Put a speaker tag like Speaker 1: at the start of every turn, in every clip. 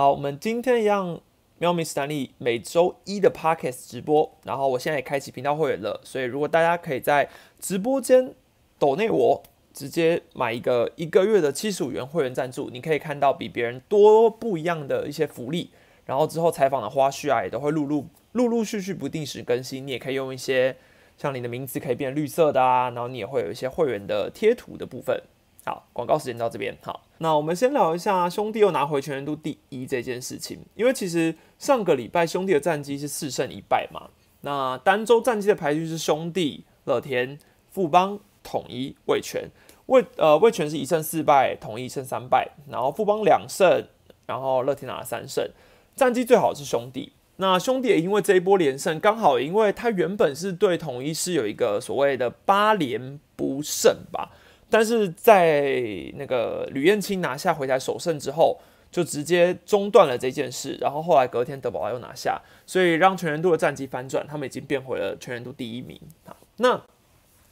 Speaker 1: 好，我们今天一样，喵咪斯坦利每周一的 Podcast 直播，然后我现在也开启频道会员了，所以如果大家可以在直播间抖内我直接买一个一个月的七十五元会员赞助，你可以看到比别人多不一样的一些福利，然后之后采访的花絮啊也都会陆陆陆陆续续不定时更新，你也可以用一些像你的名字可以变绿色的啊，然后你也会有一些会员的贴图的部分。好，广告时间到这边。好，那我们先聊一下兄弟又拿回全年度第一这件事情。因为其实上个礼拜兄弟的战绩是四胜一败嘛。那单周战绩的排序是兄弟、乐天、富邦、统一、味全。味呃味全是一胜四败，统一胜三败，然后富邦两胜，然后乐天拿了三胜。战绩最好是兄弟。那兄弟也因为这一波连胜，刚好因为他原本是对统一是有一个所谓的八连不胜吧。但是在那个吕彦青拿下回台首胜之后，就直接中断了这件事。然后后来隔天德保拉又拿下，所以让全员度的战绩翻转，他们已经变回了全员度第一名啊。那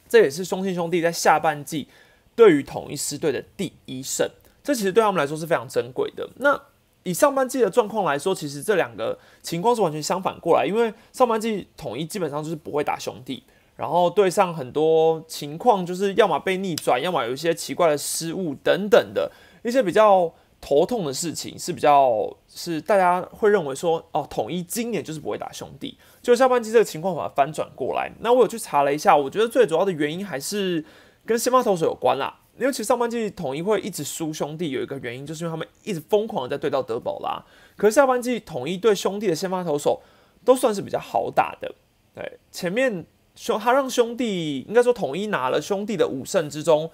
Speaker 1: 这也是中信兄弟在下半季对于统一师队的第一胜，这其实对他们来说是非常珍贵的。那以上半季的状况来说，其实这两个情况是完全相反过来，因为上半季统一基本上就是不会打兄弟。然后对上很多情况，就是要么被逆转，要么有一些奇怪的失误等等的一些比较头痛的事情，是比较是大家会认为说，哦，统一今年就是不会打兄弟，就下半季这个情况把它翻转过来。那我有去查了一下，我觉得最主要的原因还是跟先发投手有关啦。因为其实上半季统一会一直输兄弟，有一个原因就是因为他们一直疯狂的在对到德保拉，可是下半季统一对兄弟的先发投手都算是比较好打的，对前面。兄，他让兄弟应该说统一拿了兄弟的五胜之中，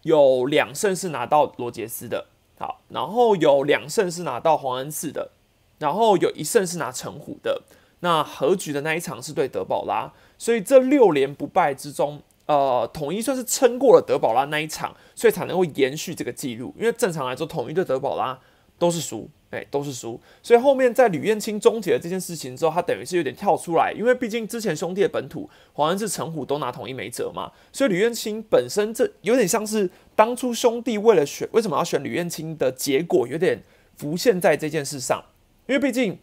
Speaker 1: 有两胜是拿到罗杰斯的，好，然后有两胜是拿到黄恩赐的，然后有一胜是拿陈虎的。那和局的那一场是对德保拉，所以这六连不败之中，呃，统一算是撑过了德保拉那一场，所以才能够延续这个记录。因为正常来说，统一对德保拉都是输。哎，都是输，所以后面在吕燕青终结了这件事情之后，他等于是有点跳出来，因为毕竟之前兄弟的本土黄恩是陈虎都拿统一没辙嘛，所以吕燕青本身这有点像是当初兄弟为了选为什么要选吕燕青的结果，有点浮现在这件事上，因为毕竟。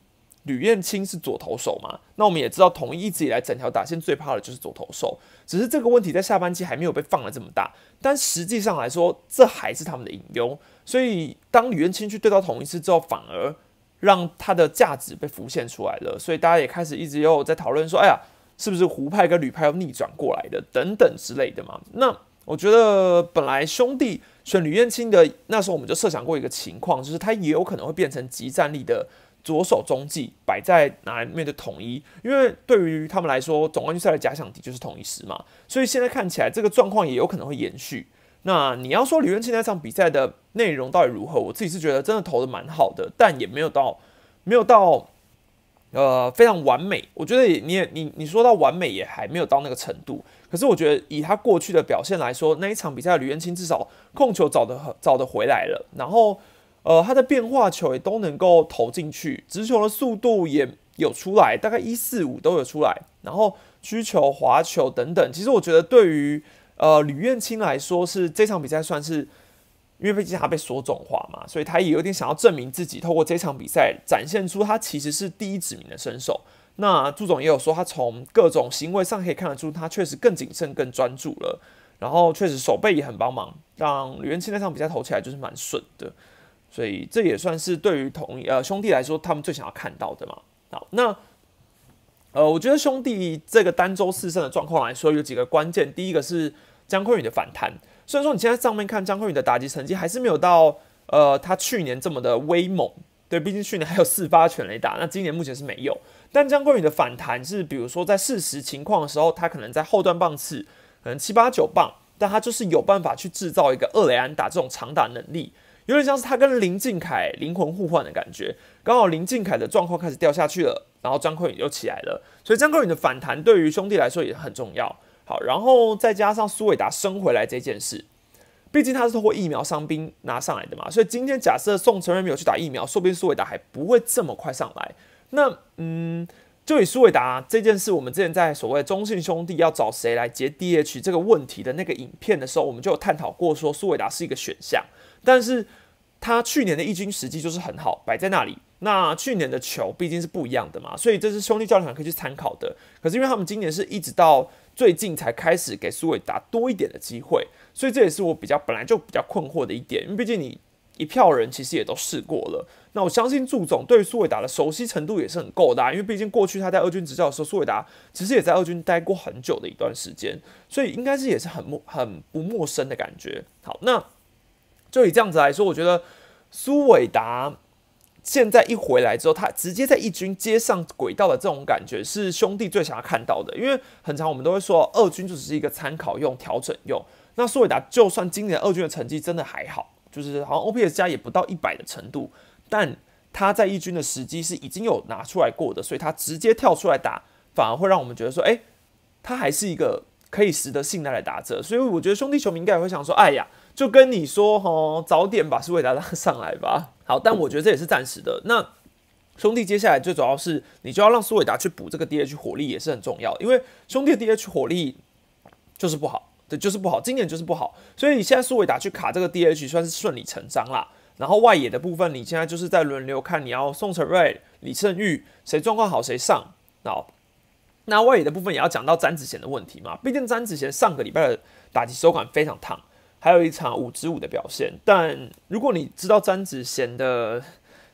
Speaker 1: 吕燕青是左投手嘛？那我们也知道，统一一直以来整条打线最怕的就是左投手。只是这个问题在下半季还没有被放的这么大，但实际上来说，这还是他们的隐忧。所以当吕彦青去对到统一师之后，反而让他的价值被浮现出来了。所以大家也开始一直又在讨论说：“哎呀，是不是胡派跟吕派要逆转过来的？等等之类的嘛。”那我觉得本来兄弟选吕彦青的那时候，我们就设想过一个情况，就是他也有可能会变成极战力的。左手中继摆在哪来面对统一？因为对于他们来说，总冠军赛的假想敌就是统一师嘛，所以现在看起来这个状况也有可能会延续。那你要说吕元清那场比赛的内容到底如何？我自己是觉得真的投的蛮好的，但也没有到没有到呃非常完美。我觉得你也你你说到完美也还没有到那个程度。可是我觉得以他过去的表现来说，那一场比赛吕元清至少控球找的找的回来了，然后。呃，他的变化球也都能够投进去，直球的速度也有出来，大概一四五都有出来，然后曲球、滑球等等。其实我觉得对于呃吕彦青来说，是这场比赛算是，因为毕竟他被说中话嘛，所以他也有点想要证明自己，透过这场比赛展现出他其实是第一指名的身手。那朱总也有说，他从各种行为上可以看得出，他确实更谨慎、更专注了，然后确实手背也很帮忙，让吕彦青那场比赛投起来就是蛮顺的。所以这也算是对于同呃兄弟来说，他们最想要看到的嘛。好，那呃，我觉得兄弟这个单周四胜的状况来说，有几个关键。第一个是姜昆宇的反弹。虽然说你现在上面看姜昆宇的打击成绩还是没有到呃他去年这么的威猛，对，毕竟去年还有四发全垒打，那今年目前是没有。但姜昆宇的反弹是，比如说在事实情况的时候，他可能在后段棒次可能七八九棒，但他就是有办法去制造一个二雷安打这种长打能力。有点像是他跟林敬凯灵魂互换的感觉，刚好林敬凯的状况开始掉下去了，然后张坤宇又起来了，所以张坤宇的反弹对于兄弟来说也很重要。好，然后再加上苏伟达升回来这件事，毕竟他是通过疫苗伤兵拿上来的嘛，所以今天假设宋承瑞没有去打疫苗，说不定苏伟达还不会这么快上来。那嗯，就以苏伟达这件事，我们之前在所谓中信兄弟要找谁来接 DH 这个问题的那个影片的时候，我们就有探讨过，说苏伟达是一个选项。但是他去年的一军实际就是很好，摆在那里。那去年的球毕竟是不一样的嘛，所以这是兄弟教练团可以去参考的。可是因为他们今年是一直到最近才开始给苏伟达多一点的机会，所以这也是我比较本来就比较困惑的一点。因为毕竟你一票人其实也都试过了，那我相信祝总对苏伟达的熟悉程度也是很够的。因为毕竟过去他在二军执教的时候，苏伟达其实也在二军待过很久的一段时间，所以应该是也是很陌很不陌生的感觉。好，那就以这样子来说，我觉得苏伟达。现在一回来之后，他直接在一军接上轨道的这种感觉，是兄弟最想要看到的。因为很长我们都会说，二军就只是一个参考用、调整用。那苏伟达就算今年二军的成绩真的还好，就是好像 OPS 加也不到一百的程度，但他在一军的时机是已经有拿出来过的，所以他直接跳出来打，反而会让我们觉得说，哎，他还是一个可以值得信赖的打者。所以我觉得兄弟球迷应该也会想说，哎呀。就跟你说吼，早点把苏伟达拉上来吧。好，但我觉得这也是暂时的。那兄弟接下来最主要是你就要让苏伟达去补这个 DH 火力也是很重要，因为兄弟的 DH 火力就是不好，对，就是不好，今年就是不好。所以你现在苏伟达去卡这个 DH 算是顺理成章啦。然后外野的部分，你现在就是在轮流看你要宋承瑞、李胜玉谁状况好谁上。好，那外野的部分也要讲到詹子贤的问题嘛，毕竟詹子贤上个礼拜的打击手感非常烫。还有一场五支五的表现，但如果你知道詹子贤的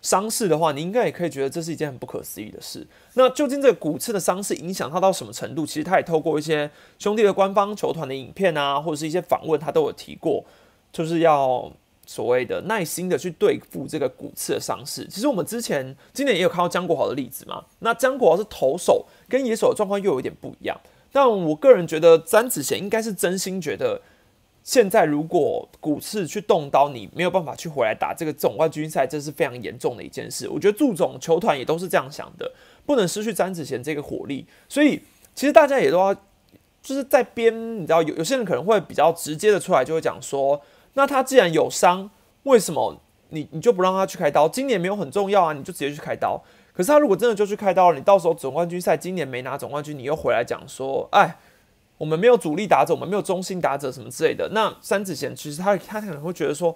Speaker 1: 伤势的话，你应该也可以觉得这是一件很不可思议的事。那究竟这个骨刺的伤势影响他到什么程度？其实他也透过一些兄弟的官方球团的影片啊，或者是一些访问，他都有提过，就是要所谓的耐心的去对付这个骨刺的伤势。其实我们之前今年也有看到江国豪的例子嘛。那江国豪是投手，跟野手的状况又有点不一样。但我个人觉得詹子贤应该是真心觉得。现在如果股市去动刀，你没有办法去回来打这个总冠军赛，这是非常严重的一件事。我觉得祝总球团也都是这样想的，不能失去詹子贤这个火力。所以其实大家也都要就是在边，你知道有有些人可能会比较直接的出来就会讲说，那他既然有伤，为什么你你就不让他去开刀？今年没有很重要啊，你就直接去开刀。可是他如果真的就去开刀了，你到时候总冠军赛今年没拿总冠军，你又回来讲说，哎。我们没有主力打者，我们没有中心打者什么之类的。那三子贤其实他他可能会觉得说，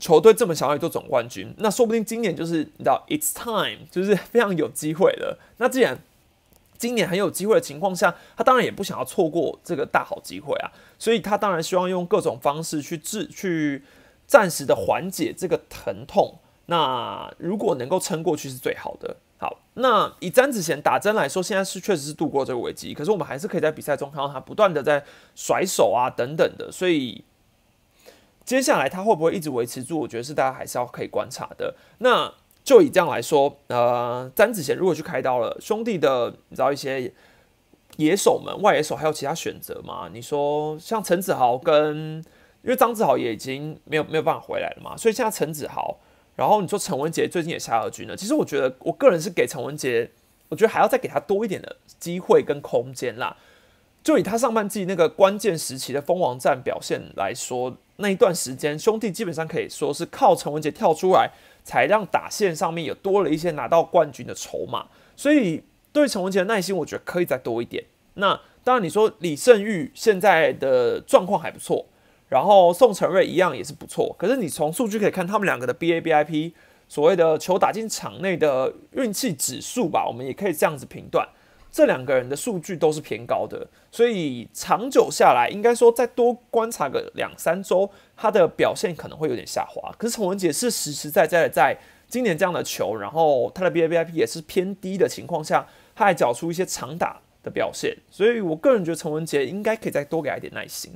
Speaker 1: 球队这么想要做总冠军，那说不定今年就是你知道，it's time，就是非常有机会了。那既然今年很有机会的情况下，他当然也不想要错过这个大好机会啊，所以他当然希望用各种方式去治，去暂时的缓解这个疼痛。那如果能够撑过去是最好的。好，那以詹子贤打针来说，现在是确实是度过这个危机，可是我们还是可以在比赛中看到他不断的在甩手啊等等的，所以接下来他会不会一直维持住，我觉得是大家还是要可以观察的。那就以这样来说，呃，詹子贤如果去开刀了，兄弟的你知道一些野手们、外野手还有其他选择吗？你说像陈子豪跟，因为张子豪也已经没有没有办法回来了嘛，所以现在陈子豪。然后你说陈文杰最近也下二军了，其实我觉得我个人是给陈文杰，我觉得还要再给他多一点的机会跟空间啦。就以他上半季那个关键时期的蜂王战表现来说，那一段时间兄弟基本上可以说是靠陈文杰跳出来，才让打线上面有多了一些拿到冠军的筹码。所以对陈文杰的耐心，我觉得可以再多一点。那当然你说李胜玉现在的状况还不错。然后宋承瑞一样也是不错，可是你从数据可以看，他们两个的 BABIP 所谓的球打进场内的运气指数吧，我们也可以这样子评断，这两个人的数据都是偏高的，所以长久下来，应该说再多观察个两三周，他的表现可能会有点下滑。可是陈文杰是实实在在的在今年这样的球，然后他的 BABIP 也是偏低的情况下，他还缴出一些长打的表现，所以我个人觉得陈文杰应该可以再多给他一点耐心。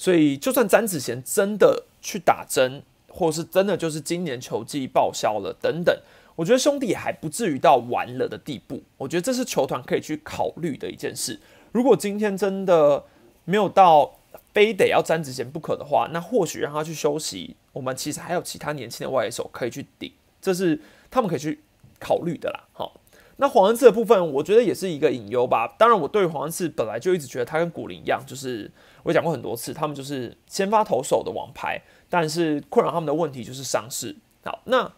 Speaker 1: 所以，就算詹子贤真的去打针，或是真的就是今年球季报销了等等，我觉得兄弟还不至于到完了的地步。我觉得这是球团可以去考虑的一件事。如果今天真的没有到非得要詹子贤不可的话，那或许让他去休息，我们其实还有其他年轻的外野手可以去顶，这是他们可以去考虑的啦。好。那黄恩赐的部分，我觉得也是一个隐忧吧。当然，我对黄恩赐本来就一直觉得他跟古林一样，就是我讲过很多次，他们就是先发投手的王牌。但是困扰他们的问题就是伤势。好，那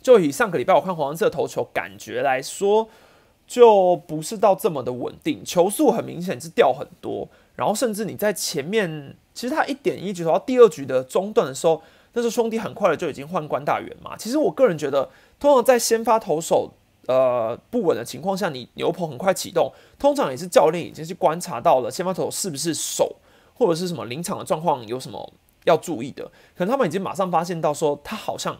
Speaker 1: 就以上个礼拜我看黄色投球感觉来说，就不是到这么的稳定，球速很明显是掉很多，然后甚至你在前面，其实他一点一局投到第二局的中段的时候，那时候兄弟很快的就已经换关大元嘛。其实我个人觉得，通常在先发投手呃不稳的情况下，你牛棚很快启动，通常也是教练已经去观察到了先发投手是不是手或者是什么临场的状况有什么要注意的，可能他们已经马上发现到说他好像。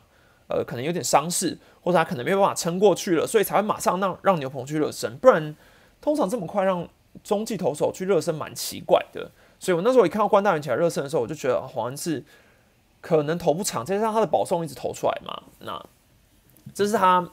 Speaker 1: 呃，可能有点伤势，或者他可能没有办法撑过去了，所以才会马上让让牛棚去热身。不然，通常这么快让中继投手去热身，蛮奇怪的。所以我那时候一看到关大元起来热身的时候，我就觉得好像是可能投不长，再加上他的保送一直投出来嘛，那这是他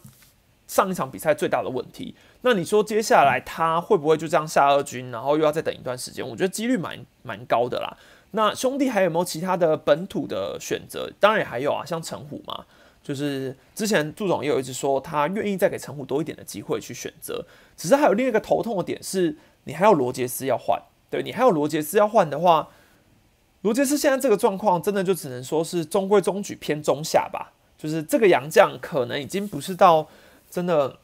Speaker 1: 上一场比赛最大的问题。那你说接下来他会不会就这样下二军，然后又要再等一段时间？我觉得几率蛮蛮高的啦。那兄弟还有没有其他的本土的选择？当然也还有啊，像陈虎嘛。就是之前祝总也有一直说，他愿意再给陈虎多一点的机会去选择。只是还有另一个头痛的点是，你还有罗杰斯要换。对你还有罗杰斯要换的话，罗杰斯现在这个状况，真的就只能说是中规中矩偏中下吧。就是这个洋将可能已经不是到真的。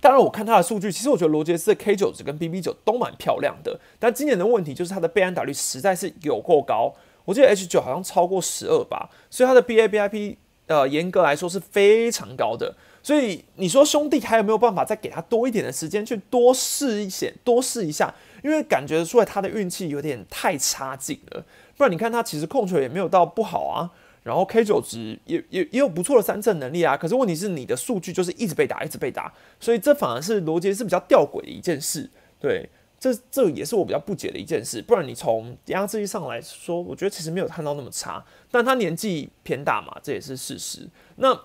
Speaker 1: 当然，我看他的数据，其实我觉得罗杰斯的 K 九值跟 BB 九都蛮漂亮的。但今年的问题就是他的被安打率实在是有够高，我记得 H 九好像超过十二吧，所以他的 BA BIP。呃，严格来说是非常高的，所以你说兄弟还有没有办法再给他多一点的时间去多试一些，多试一下？因为感觉出来他的运气有点太差劲了。不然你看他其实控球也没有到不好啊，然后 K 九值也也也有不错的三振能力啊。可是问题是你的数据就是一直被打，一直被打，所以这反而是罗杰是比较吊诡的一件事，对。这这也是我比较不解的一件事，不然你从压制力上来说，我觉得其实没有看到那么差，但他年纪偏大嘛，这也是事实。那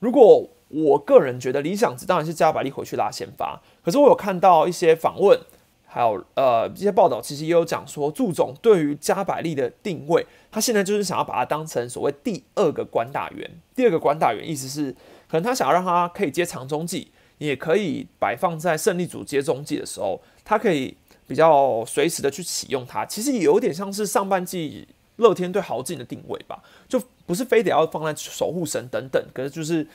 Speaker 1: 如果我个人觉得理想值当然是加百利回去拉先发，可是我有看到一些访问，还有呃一些报道，其实也有讲说，祝总对于加百利的定位，他现在就是想要把它当成所谓第二个关大员，第二个关大员意思是，可能他想要让他可以接长中计，也可以摆放在胜利组接中计的时候，他可以。比较随时的去启用它，其实也有点像是上半季乐天对豪进的定位吧，就不是非得要放在守护神等等，可是就是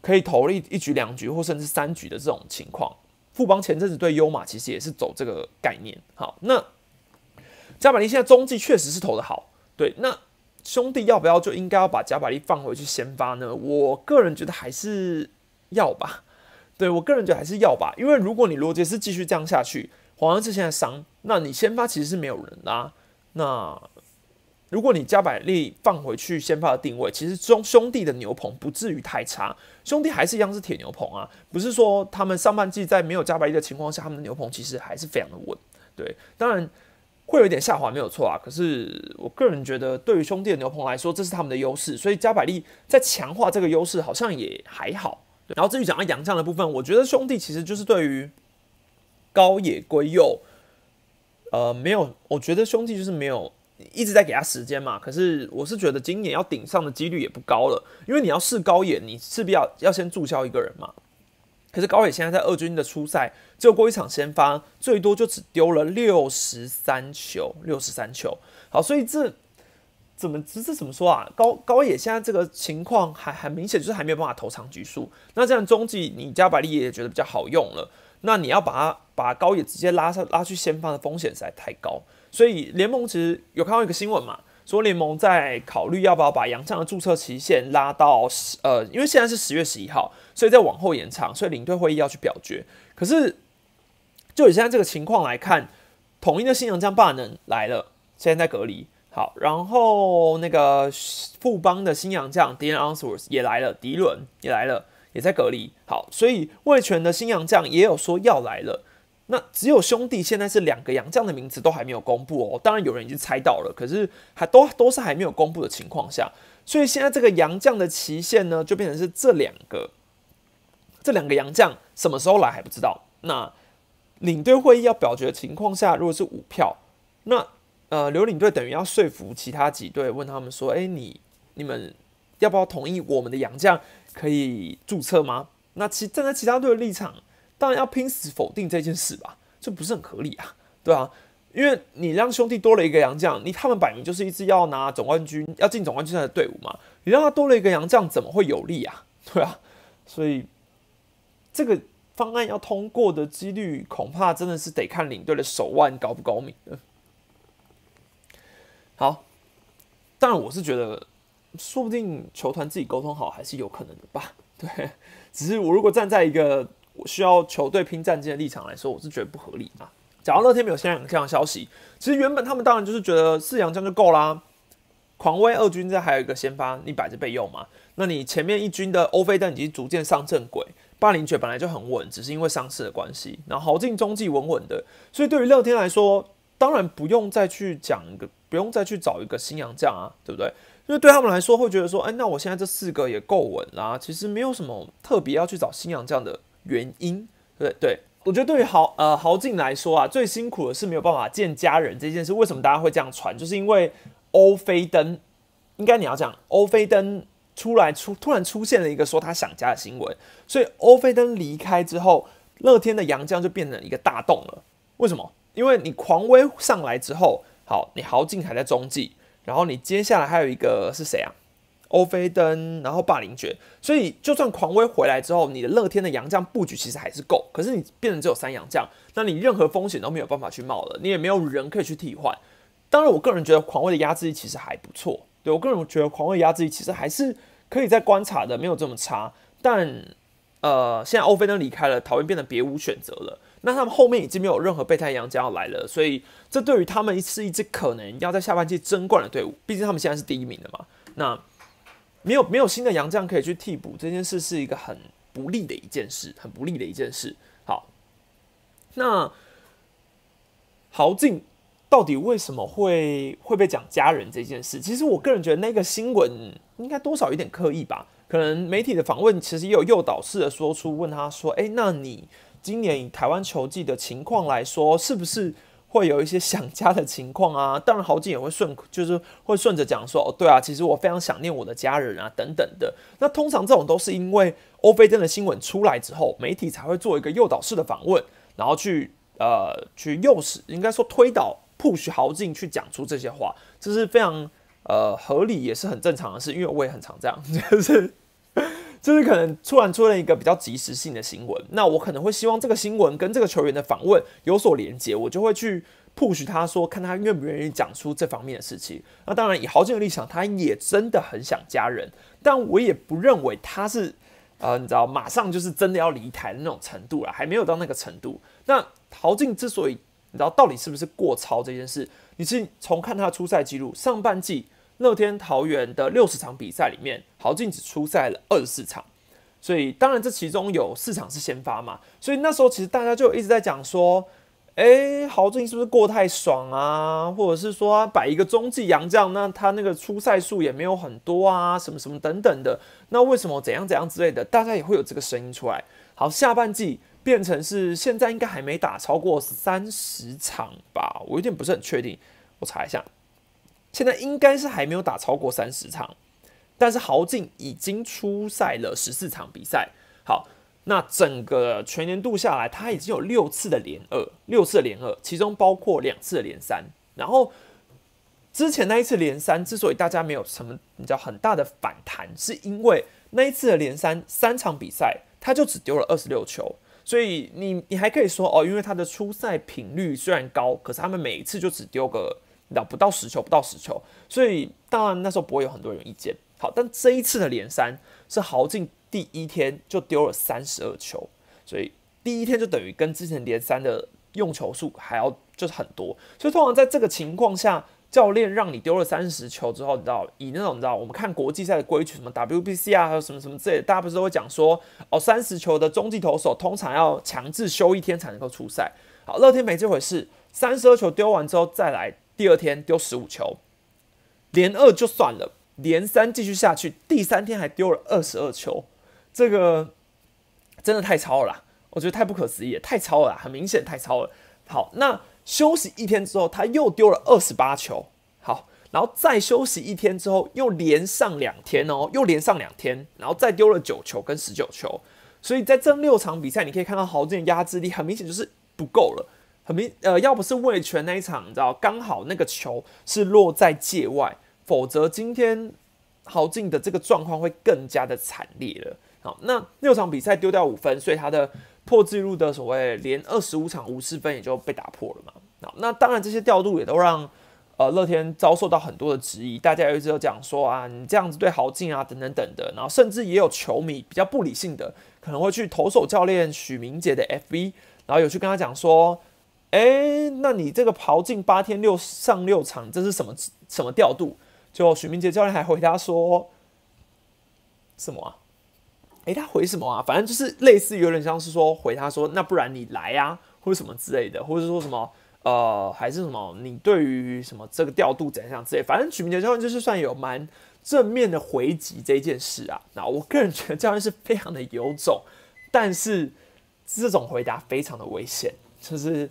Speaker 1: 可以投一一局两局或甚至三局的这种情况。富邦前阵子对优马其实也是走这个概念。好，那加百利现在中继确实是投的好，对，那兄弟要不要就应该要把加百利放回去先发呢？我个人觉得还是要吧，对我个人觉得还是要吧，因为如果你罗杰斯继续这样下去。黄安志现在伤，那你先发其实是没有人啦。那如果你加百利放回去先发的定位，其实兄兄弟的牛棚不至于太差，兄弟还是一样是铁牛棚啊。不是说他们上半季在没有加百利的情况下，他们的牛棚其实还是非常的稳。对，当然会有一点下滑没有错啊。可是我个人觉得，对于兄弟的牛棚来说，这是他们的优势，所以加百利在强化这个优势好像也还好。然后至于讲到洋将的部分，我觉得兄弟其实就是对于。高野圭佑，呃，没有，我觉得兄弟就是没有一直在给他时间嘛。可是我是觉得今年要顶上的几率也不高了，因为你要试高野，你势必要要先注销一个人嘛。可是高野现在在二军的初赛只有过一场先发，最多就只丢了六十三球，六十三球。好，所以这怎么这这怎么说啊？高高野现在这个情况还很明显，就是还没有办法投长局数。那这样中继你加百利也觉得比较好用了。那你要把他把高野直接拉上拉去先发的风险实在太高，所以联盟其实有看到一个新闻嘛，说联盟在考虑要不要把杨绛的注册期限拉到十呃，因为现在是十月十一号，所以在往后延长，所以领队会议要去表决。可是就以现在这个情况来看，统一的新洋将霸能来了，现在在隔离，好，然后那个富邦的新洋将 d a n Answorth 也来了，迪伦也来了。也在隔离，好，所以魏权的新洋将也有说要来了。那只有兄弟现在是两个洋将的名字都还没有公布哦。当然有人已经猜到了，可是还都都是还没有公布的情况下，所以现在这个洋将的期限呢，就变成是这两个这两个洋将什么时候来还不知道。那领队会议要表决的情况下，如果是五票，那呃刘领队等于要说服其他几队，问他们说：“哎，你你们要不要同意我们的洋将？”可以注册吗？那其站在其他队的立场，当然要拼死否定这件事吧，这不是很合理啊，对啊，因为你让兄弟多了一个洋将，你他们摆明就是一支要拿总冠军、要进总冠军赛的队伍嘛，你让他多了一个洋将，怎么会有利啊？对啊，所以这个方案要通过的几率，恐怕真的是得看领队的手腕高不高明了。好，当然我是觉得，说不定球团自己沟通好还是有可能的吧。对，只是我如果站在一个我需要球队拼战绩的立场来说，我是觉得不合理嘛。假如乐天没有现在这样消息，其实原本他们当然就是觉得四阳这样就够啦。狂威二军这还有一个先发，你摆着备用嘛？那你前面一军的欧菲登已经逐渐上正轨，霸凌爵本来就很稳，只是因为伤势的关系。然后豪进中继稳稳的，所以对于乐天来说，当然不用再去讲一个，不用再去找一个新洋将啊，对不对？因为对他们来说会觉得说，哎，那我现在这四个也够稳啦，其实没有什么特别要去找新洋将的原因，对对？我觉得对于豪呃豪进来说啊，最辛苦的是没有办法见家人这件事。为什么大家会这样传？就是因为欧菲登，应该你要讲欧菲登出来出突然出现了一个说他想家的新闻，所以欧菲登离开之后，乐天的杨将就变成一个大洞了。为什么？因为你狂威上来之后，好，你豪进还在中继，然后你接下来还有一个是谁啊？欧菲登，然后霸凌爵，所以就算狂威回来之后，你的乐天的洋将布局其实还是够，可是你变成只有三洋将，那你任何风险都没有办法去冒了，你也没有人可以去替换。当然，我个人觉得狂威的压制力其实还不错，对我个人觉得狂威压制力其实还是可以再观察的，没有这么差。但呃，现在欧菲登离开了，桃园变得别无选择了，那他们后面已经没有任何备胎洋将要来了，所以这对于他们是一支可能要在下半季争冠的队伍，毕竟他们现在是第一名的嘛。那没有没有新的洋将可以去替补，这件事是一个很不利的一件事，很不利的一件事。好，那豪进到底为什么会会被讲家人这件事？其实我个人觉得那个新闻应该多少有点刻意吧。可能媒体的访问其实也有诱导式的说出，问他说：“哎，那你今年以台湾球季的情况来说，是不是？”会有一些想家的情况啊，当然豪进也会顺，就是会顺着讲说，哦，对啊，其实我非常想念我的家人啊，等等的。那通常这种都是因为欧菲登的新闻出来之后，媒体才会做一个诱导式的访问，然后去呃去诱使，应该说推导 push 豪进去讲出这些话，这是非常呃合理，也是很正常的事，因为我也很常这样，就是。就是可能突然出了一个比较及时性的新闻，那我可能会希望这个新闻跟这个球员的访问有所连接，我就会去 push 他说，看他愿不愿意讲出这方面的事情。那当然，以豪进的立场，他也真的很想家人，但我也不认为他是，呃，你知道，马上就是真的要离台的那种程度了，还没有到那个程度。那豪进之所以你知道到底是不是过超这件事，你是从看他出赛记录，上半季。乐天桃园的六十场比赛里面，豪进只出赛了二十四场，所以当然这其中有四场是先发嘛，所以那时候其实大家就一直在讲说，哎，豪进是不是过太爽啊？或者是说摆一个中继洋将，那他那个出赛数也没有很多啊，什么什么等等的，那为什么怎样怎样之类的，大家也会有这个声音出来。好，下半季变成是现在应该还没打超过三十场吧，我有点不是很确定，我查一下。现在应该是还没有打超过三十场，但是豪进已经出赛了十四场比赛。好，那整个全年度下来，他已经有六次的连二，六次的连二，其中包括两次的连三。然后之前那一次连三，之所以大家没有什么比较很大的反弹，是因为那一次的连三三场比赛，他就只丢了二十六球。所以你你还可以说哦，因为他的出赛频率虽然高，可是他们每一次就只丢个。那不到十球，不到十球，所以当然那时候不会有很多人意见。好，但这一次的连三是豪进第一天就丢了三十二球，所以第一天就等于跟之前连三的用球数还要就是很多。所以通常在这个情况下，教练让你丢了三十球之后，你知道以那种你知道我们看国际赛的规矩，什么 WBC 啊，还有什么什么之类，大家不是都会讲说哦，三十球的中继投手通常要强制休一天才能够出赛。好，乐天没这回事，三十二球丢完之后再来。第二天丢十五球，连二就算了，连三继续下去，第三天还丢了二十二球，这个真的太超了，我觉得太不可思议，太超了，很明显太超了。好，那休息一天之后，他又丢了二十八球，好，然后再休息一天之后，又连上两天哦，又连上两天，然后再丢了九球跟十九球，所以在这六场比赛，你可以看到豪进的压制力很明显就是不够了。很明呃，要不是魏权那一场，你知道刚好那个球是落在界外，否则今天豪进的这个状况会更加的惨烈了。好，那六场比赛丢掉五分，所以他的破纪录的所谓连二十五场无失分也就被打破了嘛。那那当然这些调度也都让呃乐天遭受到很多的质疑，大家一直都讲说啊，你这样子对豪进啊等等等的，然后甚至也有球迷比较不理性的，可能会去投手教练许明杰的 FV，然后有去跟他讲说，哎，那你这个豪进八天六上六场，这是什么什么调度？就许明杰教练还回答说，什么啊？诶，他回什么啊？反正就是类似有点像是说回他说，那不然你来呀，或者什么之类的，或者说什么呃，还是什么你对于什么这个调度怎样之类，反正许明杰教练就是算有蛮正面的回击这件事啊。那我个人觉得教练是非常的有种，但是这种回答非常的危险，就是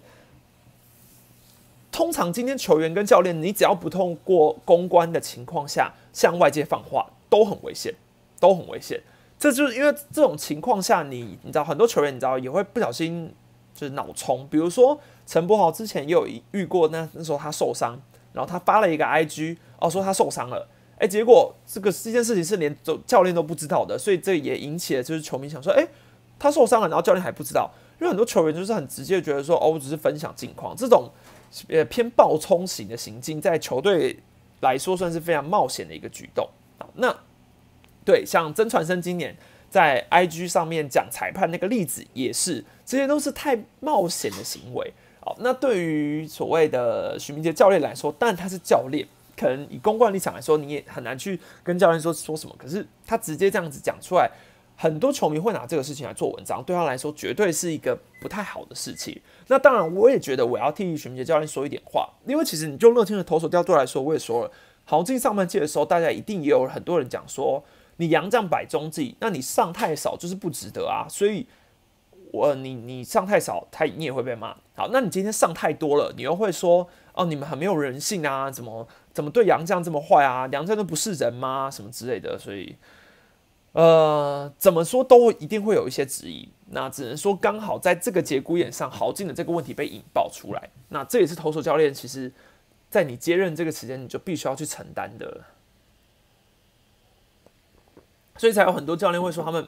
Speaker 1: 通常今天球员跟教练，你只要不通过公关的情况下向外界放话，都很危险，都很危险。这就是因为这种情况下，你你知道很多球员你知道也会不小心就是脑冲，比如说陈柏豪之前也有遇过，那那时候他受伤，然后他发了一个 IG 哦说他受伤了，哎，结果这个这件事情是连教练都不知道的，所以这也引起了就是球迷想说，哎，他受伤了，然后教练还不知道，因为很多球员就是很直接觉得说，哦，我只是分享近况，这种呃偏暴冲型的行径，在球队来说算是非常冒险的一个举动啊，那。对，像曾传生今年在 IG 上面讲裁判那个例子也是，这些都是太冒险的行为。好，那对于所谓的徐明杰教练来说，当然他是教练，可能以公关立场来说，你也很难去跟教练说说什么。可是他直接这样子讲出来，很多球迷会拿这个事情来做文章，对他来说绝对是一个不太好的事情。那当然，我也觉得我要替许明杰教练说一点话，因为其实你就乐天的投手调度来说，我也说了，好进上半季的时候，大家一定也有很多人讲说。你杨将摆中计，那你上太少就是不值得啊。所以，我你你上太少，他你也会被骂。好，那你今天上太多了，你又会说哦，你们很没有人性啊，怎么怎么对杨将这么坏啊？杨将都不是人吗？什么之类的。所以，呃，怎么说都一定会有一些质疑。那只能说刚好在这个节骨眼上，豪进的这个问题被引爆出来。那这也是投手教练，其实在你接任这个时间，你就必须要去承担的。所以才有很多教练会说他们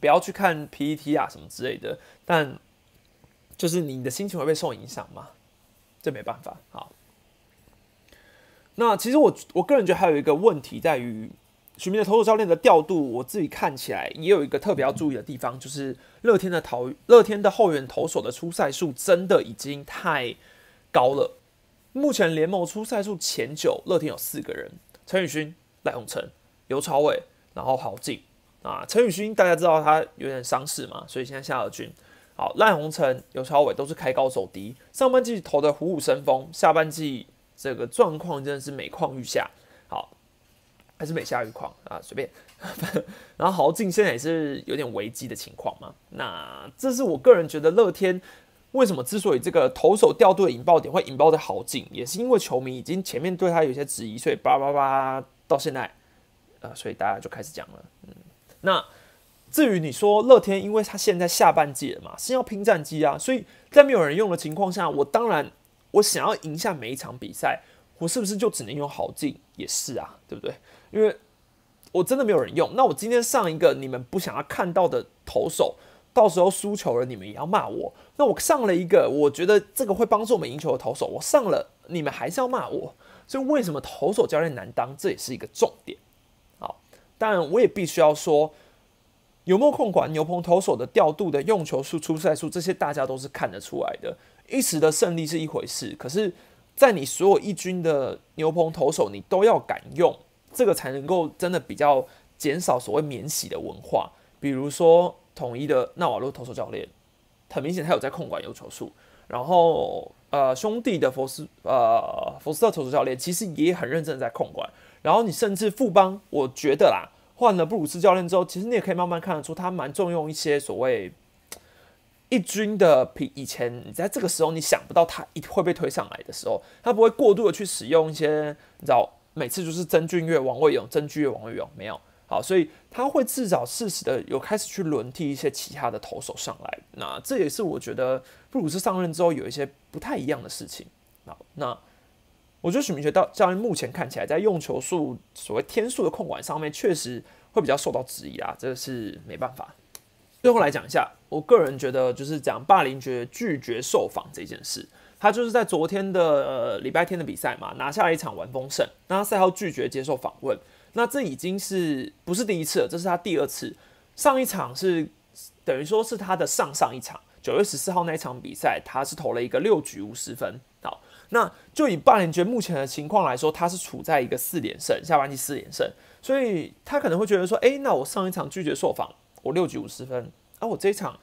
Speaker 1: 不要去看 PET 啊什么之类的，但就是你的心情会被受影响嘛，这没办法。好，那其实我我个人觉得还有一个问题在于，徐明的投手教练的调度，我自己看起来也有一个特别要注意的地方，就是乐天的投乐天的后援投手的出赛数真的已经太高了。目前联盟出赛数前九，乐天有四个人：陈宇勋、赖鸿成、尤朝伟。然后郝进啊，陈宇勋大家知道他有点伤势嘛，所以现在下了军。好，赖鸿成、尤朝伟都是开高走低，上半季投的虎虎生风，下半季这个状况真的是每况愈下。还是每下愈况啊，随便。然后豪进现在也是有点危机的情况嘛。那这是我个人觉得乐天为什么之所以这个投手调度的引爆点会引爆在豪进，也是因为球迷已经前面对他有些质疑，所以叭叭叭到现在。啊，所以大家就开始讲了，嗯，那至于你说乐天，因为他现在下半季了嘛，是要拼战绩啊，所以在没有人用的情况下，我当然我想要赢下每一场比赛，我是不是就只能用好劲？也是啊，对不对？因为我真的没有人用，那我今天上一个你们不想要看到的投手，到时候输球了，你们也要骂我。那我上了一个，我觉得这个会帮助我们赢球的投手，我上了，你们还是要骂我。所以为什么投手教练难当？这也是一个重点。好当然，我也必须要说，有没有控管牛棚投手的调度的用球数、出赛数，这些大家都是看得出来的。一时的胜利是一回事，可是，在你所有一军的牛棚投手，你都要敢用，这个才能够真的比较减少所谓免洗的文化。比如说，统一的纳瓦罗投手教练，很明显他有在控管有球数，然后呃，兄弟的佛斯呃佛斯特投手教练其实也很认真在控管。然后你甚至富邦，我觉得啦，换了布鲁斯教练之后，其实你也可以慢慢看得出，他蛮重用一些所谓一军的比以前你在这个时候你想不到他一会被推上来的时候，他不会过度的去使用一些，你知道，每次就是曾俊岳、王卫勇、曾俊岳、王卫勇没有好，所以他会至少适时的有开始去轮替一些其他的投手上来。那这也是我觉得布鲁斯上任之后有一些不太一样的事情。好，那。我觉得许明学到教练目前看起来在用球数、所谓天数的控管上面，确实会比较受到质疑啊，这个是没办法。最后来讲一下，我个人觉得就是讲霸凌爵拒绝受访这件事，他就是在昨天的呃礼拜天的比赛嘛，拿下了一场完封胜，那赛后拒绝接受访问，那这已经是不是第一次了？这是他第二次，上一场是等于说是他的上上一场，九月十四号那一场比赛，他是投了一个六局五十分。好，那就以霸凌爵目前的情况来说，他是处在一个四连胜，下半季四连胜，所以他可能会觉得说，诶，那我上一场拒绝受访。我六局五十分，啊，我这一场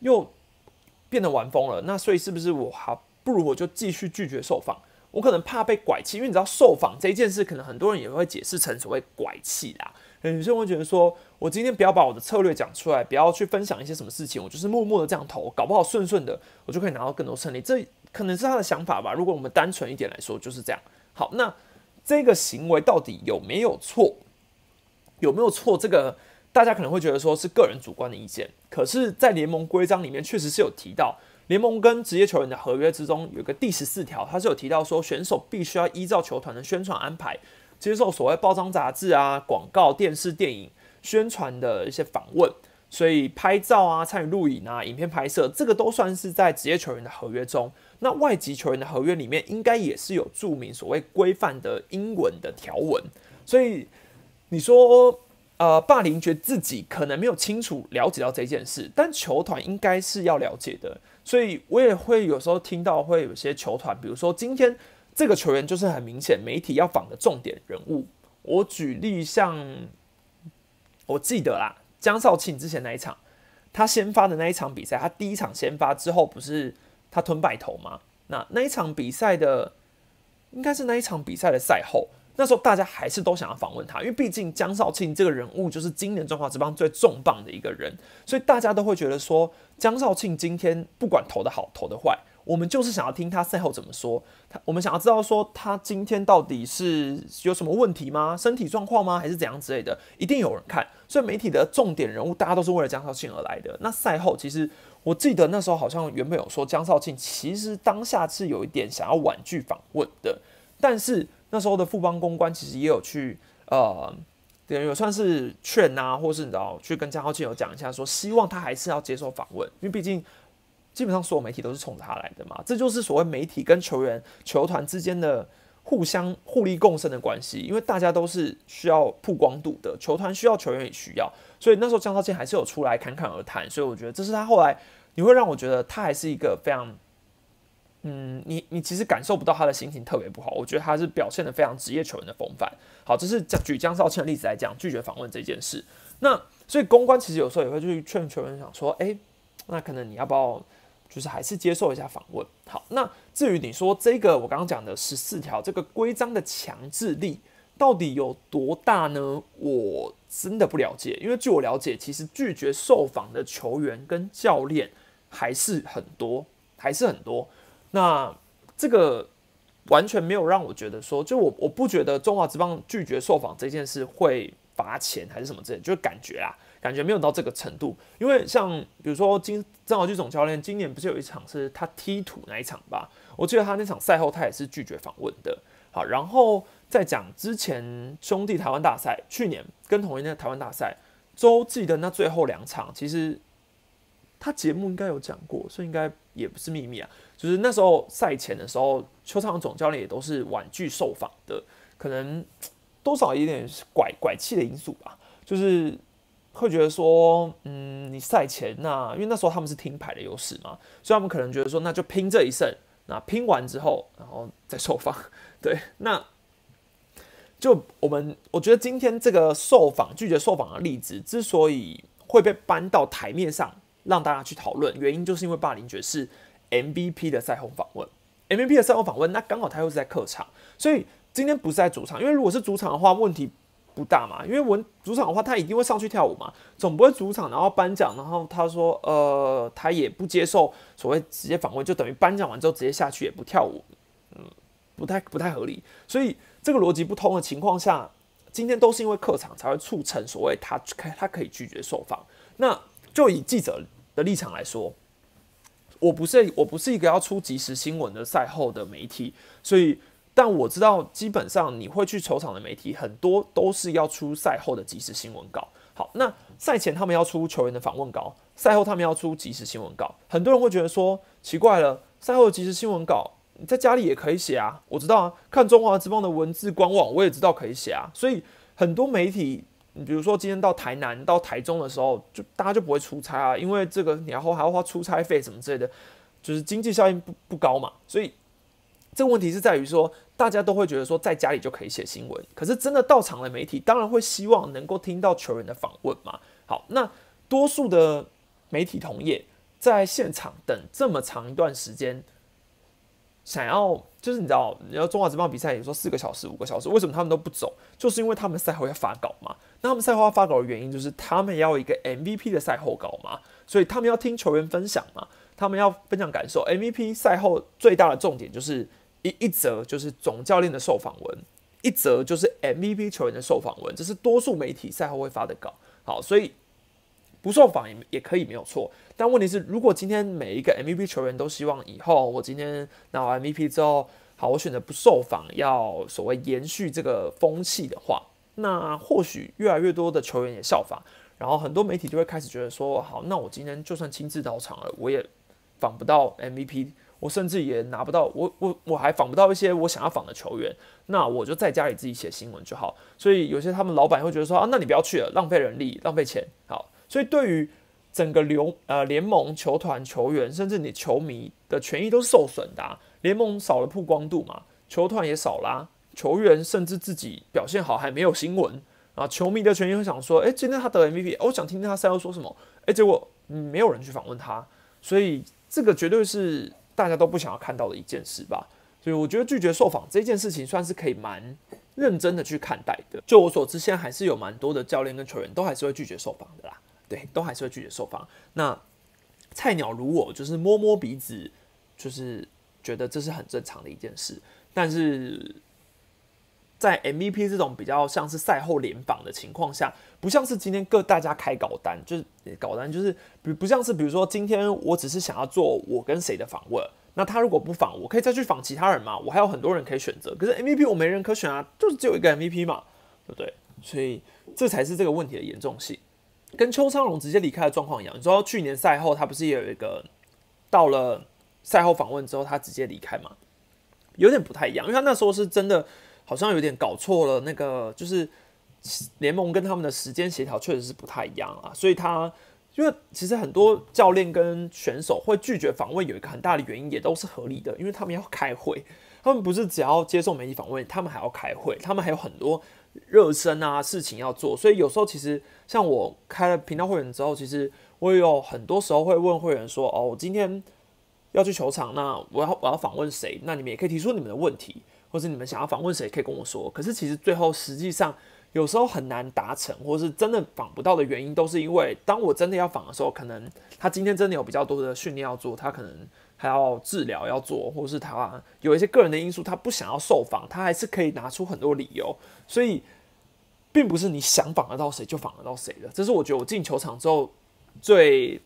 Speaker 1: 又变得玩疯了，那所以是不是我还不如我就继续拒绝受访？我可能怕被拐气，因为你知道受访这一件事，可能很多人也会解释成所谓拐气啦。有些人会觉得说，我今天不要把我的策略讲出来，不要去分享一些什么事情，我就是默默的这样投，搞不好顺顺的，我就可以拿到更多胜利。这可能是他的想法吧。如果我们单纯一点来说，就是这样。好，那这个行为到底有没有错？有没有错？这个？大家可能会觉得说是个人主观的意见，可是，在联盟规章里面确实是有提到，联盟跟职业球员的合约之中有个第十四条，它是有提到说，选手必须要依照球团的宣传安排，接受所谓报章杂志啊、广告、电视、电影宣传的一些访问，所以拍照啊、参与录影啊、影片拍摄，这个都算是在职业球员的合约中。那外籍球员的合约里面，应该也是有注明所谓规范的英文的条文，所以你说。呃，霸凌觉得自己可能没有清楚了解到这件事，但球团应该是要了解的，所以我也会有时候听到会有些球团，比如说今天这个球员就是很明显媒体要访的重点人物。我举例像，我记得啦，江少庆之前那一场，他先发的那一场比赛，他第一场先发之后不是他吞败头吗？那那一场比赛的，应该是那一场比赛的赛后。那时候大家还是都想要访问他，因为毕竟江少庆这个人物就是今年中华职棒最重磅的一个人，所以大家都会觉得说江少庆今天不管投的好投的坏，我们就是想要听他赛后怎么说。他我们想要知道说他今天到底是有什么问题吗？身体状况吗？还是怎样之类的？一定有人看。所以媒体的重点人物，大家都是为了江少庆而来的。那赛后其实我记得那时候好像原本有说江少庆其实当下是有一点想要婉拒访问的，但是。那时候的富邦公关其实也有去，呃，等于算是劝啊，或是你知道去跟江浩庆有讲一下，说希望他还是要接受访问，因为毕竟基本上所有媒体都是冲他来的嘛，这就是所谓媒体跟球员、球团之间的互相互利共生的关系，因为大家都是需要曝光度的，球团需要，球员也需要，所以那时候江浩庆还是有出来侃侃而谈，所以我觉得这是他后来你会让我觉得他还是一个非常。嗯，你你其实感受不到他的心情特别不好，我觉得他是表现的非常职业球员的风范。好，这是举江少庆的例子来讲，拒绝访问这件事。那所以公关其实有时候也会去劝球员，想说，哎，那可能你要不要，就是还是接受一下访问。好，那至于你说这个我刚刚讲的十四条这个规章的强制力到底有多大呢？我真的不了解，因为据我了解，其实拒绝受访的球员跟教练还是很多，还是很多。那这个完全没有让我觉得说，就我我不觉得中华职棒拒绝受访这件事会罚钱还是什么之类，就是感觉啊，感觉没有到这个程度。因为像比如说今郑豪基总教练今年不是有一场是他踢土那一场吧？我记得他那场赛后他也是拒绝访问的。好，然后再讲之前兄弟台湾大赛，去年跟同一年台湾大赛，周记的那最后两场，其实他节目应该有讲过，所以应该也不是秘密啊。就是那时候赛前的时候，球场总教练也都是婉拒受访的，可能多少有点拐拐气的因素吧。就是会觉得说，嗯，你赛前那，因为那时候他们是听牌的优势嘛，所以他们可能觉得说，那就拼这一胜，那拼完之后，然后再受访。对，那就我们我觉得今天这个受访拒绝受访的例子，之所以会被搬到台面上让大家去讨论，原因就是因为霸凌爵士。MVP 的赛后访问，MVP 的赛后访问，那刚好他又是在客场，所以今天不是在主场，因为如果是主场的话，问题不大嘛。因为我主场的话，他一定会上去跳舞嘛，总不会主场然后颁奖，然后他说，呃，他也不接受所谓直接访问，就等于颁奖完之后直接下去也不跳舞，嗯，不太不太合理。所以这个逻辑不通的情况下，今天都是因为客场才会促成所谓他可他可以拒绝受访。那就以记者的立场来说。我不是我不是一个要出即时新闻的赛后的媒体，所以但我知道基本上你会去球场的媒体很多都是要出赛后的即时新闻稿。好，那赛前他们要出球员的访问稿，赛后他们要出即时新闻稿。很多人会觉得说奇怪了，赛后即时新闻稿你在家里也可以写啊，我知道啊，看中华之邦的文字官网我也知道可以写啊。所以很多媒体，你比如说今天到台南、到台中的时候，就大家就不会出差啊，因为这个然后还要花出差费什么之类的，就是经济效应不不高嘛。所以这个问题是在于说。大家都会觉得说在家里就可以写新闻，可是真的到场的媒体当然会希望能够听到球员的访问嘛。好，那多数的媒体同业在现场等这么长一段时间，想要就是你知道，你要中华职棒比赛，有时候四个小时、五个小时，为什么他们都不走？就是因为他们赛后要发稿嘛。那他们赛后要发稿的原因，就是他们要一个 MVP 的赛后稿嘛，所以他们要听球员分享嘛，他们要分享感受。MVP 赛后最大的重点就是。一一则就是总教练的受访文，一则就是 MVP 球员的受访文，这是多数媒体赛后会发的稿。好，所以不受访也也可以没有错。但问题是，如果今天每一个 MVP 球员都希望以后我今天拿完 MVP 之后，好，我选择不受访，要所谓延续这个风气的话，那或许越来越多的球员也效仿，然后很多媒体就会开始觉得说，好，那我今天就算亲自到场了，我也访不到 MVP。我甚至也拿不到，我我我还访不到一些我想要访的球员，那我就在家里自己写新闻就好。所以有些他们老板会觉得说啊，那你不要去了，浪费人力，浪费钱。好，所以对于整个流呃联盟、球团、球员，甚至你球迷的权益都是受损的。联盟少了曝光度嘛，球团也少啦，球员甚至自己表现好还没有新闻啊，球迷的权益会想说，哎，今天他得 MVP，我想听听他赛后说什么，哎，结果没有人去访问他，所以这个绝对是。大家都不想要看到的一件事吧，所以我觉得拒绝受访这件事情算是可以蛮认真的去看待的。就我所知，现在还是有蛮多的教练跟球员都还是会拒绝受访的啦，对，都还是会拒绝受访。那菜鸟如我，就是摸摸鼻子，就是觉得这是很正常的一件事。但是在 MVP 这种比较像是赛后联访的情况下，不像是今天各大家开稿单，就是稿单就是不不像是比如说今天我只是想要做我跟谁的访问，那他如果不访，我可以再去访其他人嘛，我还有很多人可以选择。可是 MVP 我没人可选啊，就是只有一个 MVP 嘛，对不对？所以这才是这个问题的严重性，跟邱昌荣直接离开的状况一样。你说去年赛后他不是也有一个到了赛后访问之后他直接离开嘛？有点不太一样，因为他那时候是真的好像有点搞错了那个就是。联盟跟他们的时间协调确实是不太一样啊，所以他因为其实很多教练跟选手会拒绝访问，有一个很大的原因也都是合理的，因为他们要开会，他们不是只要接受媒体访问，他们还要开会，他们还有很多热身啊事情要做，所以有时候其实像我开了频道会员之后，其实我也有很多时候会问会员说：“哦，我今天要去球场，那我要我要访问谁？那你们也可以提出你们的问题，或者你们想要访问谁，可以跟我说。”可是其实最后实际上。有时候很难达成，或是真的访不到的原因，都是因为当我真的要访的时候，可能他今天真的有比较多的训练要做，他可能还要治疗要做，或是他有一些个人的因素，他不想要受访，他还是可以拿出很多理由。所以，并不是你想访得到谁就访得到谁的。这是我觉得我进球场之后最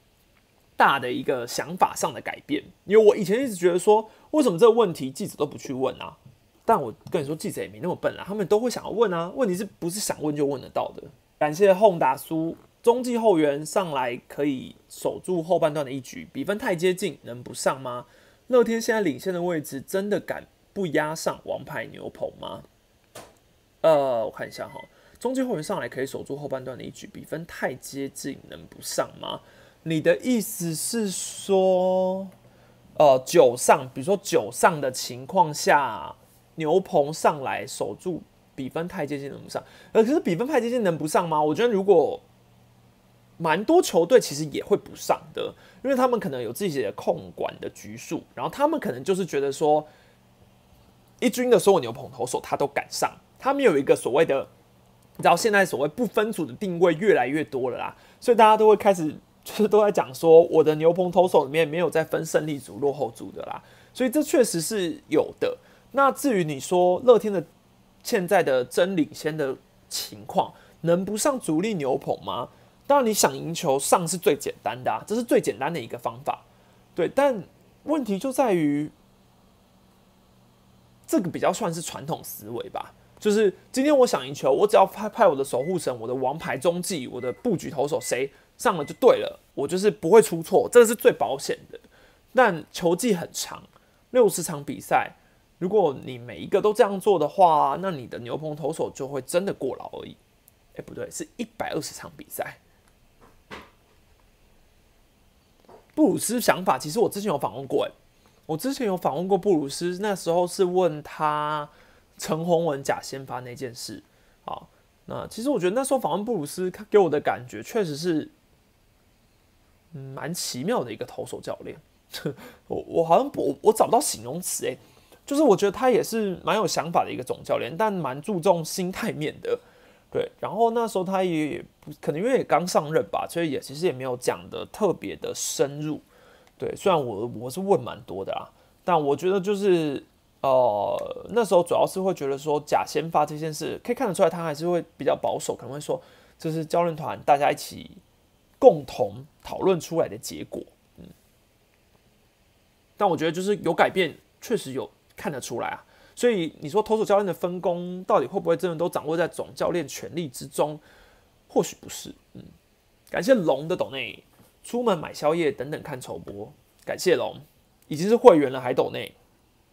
Speaker 1: 大的一个想法上的改变。因为我以前一直觉得说，为什么这个问题记者都不去问啊？但我跟你说，记者也没那么笨啊，他们都会想要问啊。问题是不是想问就问得到的？感谢轰打苏中继后援上来可以守住后半段的一局，比分太接近，能不上吗？乐天现在领先的位置，真的敢不压上王牌牛棚吗？呃，我看一下哈，中继后援上来可以守住后半段的一局，比分太接近，能不上吗？你的意思是说，呃，九上，比如说九上的情况下。牛棚上来守住比分太接近能不上，呃，可是比分太接近能不上吗？我觉得如果蛮多球队其实也会不上的，因为他们可能有自己的控管的局数，然后他们可能就是觉得说，一军的所有牛棚投手他都敢上，他们有一个所谓的，你知道现在所谓不分组的定位越来越多了啦，所以大家都会开始 就是都在讲说，我的牛棚投手里面没有再分胜利组、落后组的啦，所以这确实是有的。那至于你说乐天的现在的真领先的情况，能不上主力牛棚吗？当然，你想赢球上是最简单的，啊，这是最简单的一个方法。对，但问题就在于这个比较算是传统思维吧。就是今天我想赢球，我只要派派我的守护神、我的王牌中继、我的布局投手谁上了就对了，我就是不会出错，这个是最保险的。但球季很长，六十场比赛，如果你每一个都这样做的话，那你的牛棚投手就会真的过劳而已。哎，不对，是一百二十场比赛。布鲁斯想法，其实我之前有访问过，哎，我之前有访问过布鲁斯，那时候是问他。陈宏文假先发那件事，啊，那其实我觉得那时候访问布鲁斯，给我的感觉确实是，蛮奇妙的一个投手教练。我我好像我我找不到形容词，诶，就是我觉得他也是蛮有想法的一个总教练，但蛮注重心态面的。对，然后那时候他也可能因为也刚上任吧，所以也其实也没有讲的特别的深入。对，虽然我我是问蛮多的啦，但我觉得就是。呃，那时候主要是会觉得说假先发这件事，可以看得出来他还是会比较保守，可能会说这是教练团大家一起共同讨论出来的结果。嗯，但我觉得就是有改变，确实有看得出来啊。所以你说投手教练的分工到底会不会真的都掌握在总教练权力之中？或许不是。嗯，感谢龙的抖内，出门买宵夜等等看筹播，感谢龙，已经是会员了还抖内。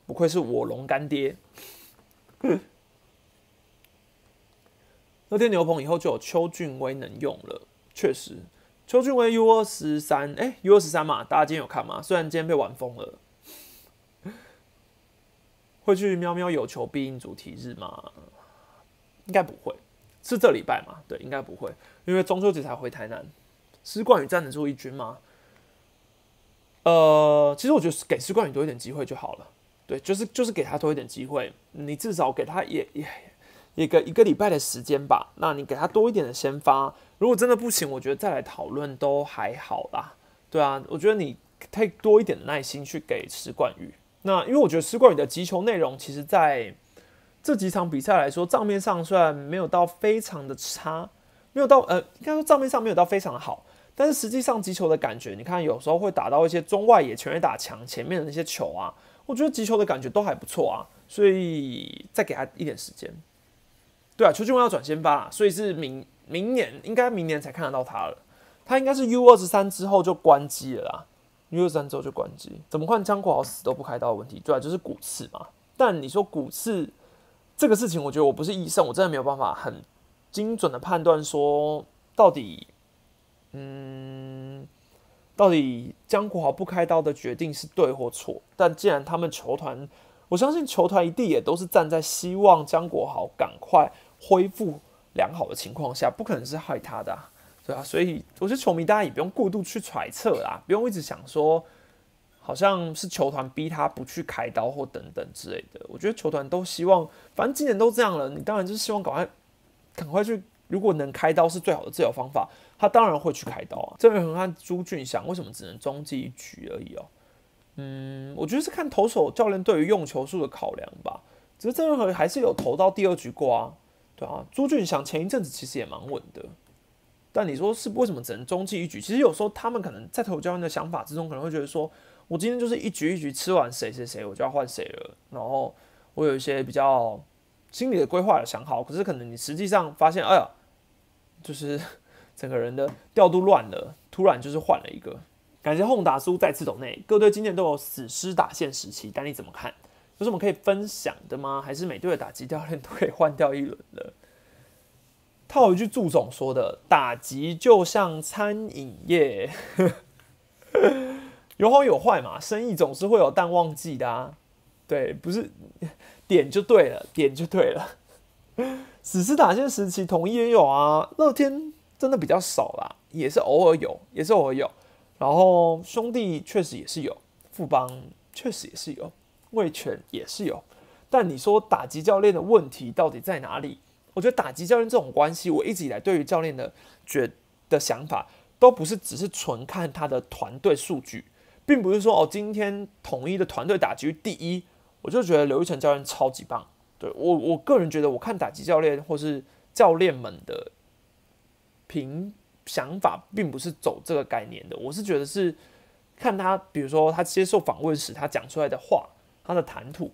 Speaker 1: 不愧是我龙干爹。乐天牛棚以后就有邱俊威能用了，确实，邱俊威 U 二十三，哎，U 二十三嘛，大家今天有看吗？虽然今天被玩疯了，会去喵喵有求必应主题日吗？应该不会，是这礼拜嘛？对，应该不会，因为中秋节才回台南。施冠宇站得住一军吗？呃，其实我觉得给施冠宇多一点机会就好了。对，就是就是给他多一点机会，你至少给他也也一个一个礼拜的时间吧。那你给他多一点的先发，如果真的不行，我觉得再来讨论都还好啦。对啊，我觉得你可以多一点的耐心去给石冠宇。那因为我觉得石冠宇的击球内容，其实在这几场比赛来说，账面上虽然没有到非常的差，没有到呃，应该说账面上没有到非常的好，但是实际上击球的感觉，你看有时候会打到一些中外野全垒打墙前面的那些球啊。我觉得击球的感觉都还不错啊，所以再给他一点时间。对啊，邱俊文要转先发，所以是明明年应该明年才看得到他了。他应该是 U 二十三之后就关机了啦，U 二十三之后就关机。怎么看江国豪死都不开刀的问题？对啊，就是骨刺嘛。但你说骨刺这个事情，我觉得我不是医生，我真的没有办法很精准的判断说到底，嗯。到底江国豪不开刀的决定是对或错？但既然他们球团，我相信球团一定也都是站在希望江国豪赶快恢复良好的情况下，不可能是害他的，对啊。所以我觉得球迷大家也不用过度去揣测啦，不用一直想说好像是球团逼他不去开刀或等等之类的。我觉得球团都希望，反正今年都这样了，你当然就是希望赶快赶快去。如果能开刀是最好的治疗方法，他当然会去开刀啊。郑元恒和朱俊祥为什么只能中继一局而已哦？嗯，我觉得是看投手教练对于用球数的考量吧。只是郑元恒还是有投到第二局过啊，对啊。朱俊祥前一阵子其实也蛮稳的，但你说是为什么只能中继一局？其实有时候他们可能在投教练的想法之中，可能会觉得说，我今天就是一局一局吃完谁谁谁，我就要换谁了。然后我有一些比较心理的规划想好，可是可能你实际上发现，哎呀。就是 整个人的调度乱了，突然就是换了一个。感谢轰打叔再次走内，各队今年都有死尸打线时期，但你怎么看？有什么可以分享的吗？还是每队的打击教练都可以换掉一轮的？套一句祝总说的：“打击就像餐饮业，有好有坏嘛，生意总是会有淡旺季的啊。”对，不是 点就对了，点就对了。只是打线时期，统一也有啊。乐天真的比较少啦，也是偶尔有，也是偶尔有。然后兄弟确实也是有，富邦确实也是有，味全也是有。但你说打击教练的问题到底在哪里？我觉得打击教练这种关系，我一直以来对于教练的觉的想法，都不是只是纯看他的团队数据，并不是说哦，今天统一的团队打击第一，我就觉得刘玉成教练超级棒。对我我个人觉得，我看打击教练或是教练们的评想法，并不是走这个概念的。我是觉得是看他，比如说他接受访问时，他讲出来的话，他的谈吐，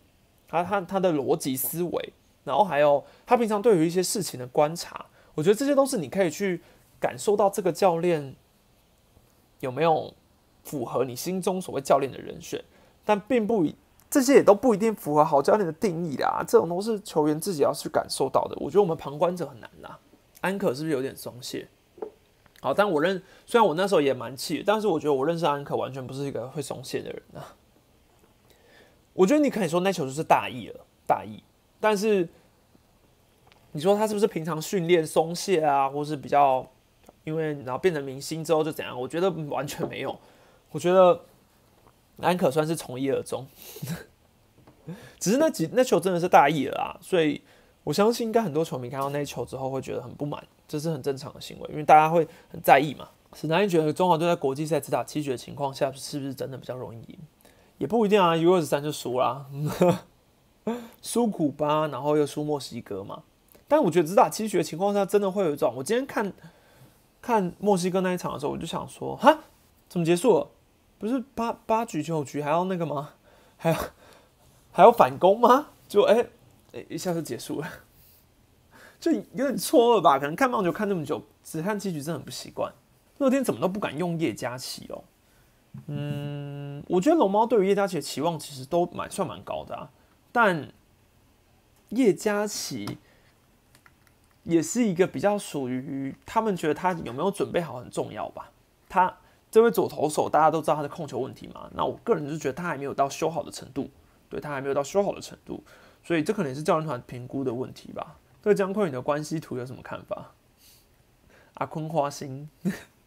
Speaker 1: 他他他的逻辑思维，然后还有他平常对于一些事情的观察，我觉得这些都是你可以去感受到这个教练有没有符合你心中所谓教练的人选，但并不这些也都不一定符合好教练的定义啦。这种都是球员自己要去感受到的。我觉得我们旁观者很难啦。安可是不是有点松懈？好，但我认虽然我那时候也蛮气，但是我觉得我认识安可完全不是一个会松懈的人啊。我觉得你可以说那球就是大意了，大意。但是你说他是不是平常训练松懈啊，或是比较因为然后变成明星之后就怎样？我觉得完全没有。我觉得安可算是从一而终，只是那几那球真的是大意了啊！所以我相信应该很多球迷看到那球之后会觉得很不满，这是很正常的行为，因为大家会很在意嘛。史南觉得中华队在国际赛只打七局的情况下，是不是真的比较容易赢？也不一定啊，U 二十三就输啦，输古巴，然后又输墨西哥嘛。但我觉得只打七局的情况下，真的会有一种，我今天看看墨西哥那一场的时候，我就想说，哈，怎么结束了？不是八八局九局还要那个吗？还要还要反攻吗？就哎哎一下就结束了，就有点错愕吧？可能看棒球看那么久，只看七局真的很不习惯。乐天怎么都不敢用叶嘉琪哦。嗯，我觉得龙猫对于叶嘉琪的期望其实都蛮算蛮高的啊，但叶嘉琪也是一个比较属于他们觉得他有没有准备好很重要吧。他这位左投手大家都知道他的控球问题嘛，那我个人就觉得他还没有到修好的程度，对他还没有到修好的程度，所以这可能是教练团评估的问题吧。对江坤宇的关系图有什么看法？阿坤花心，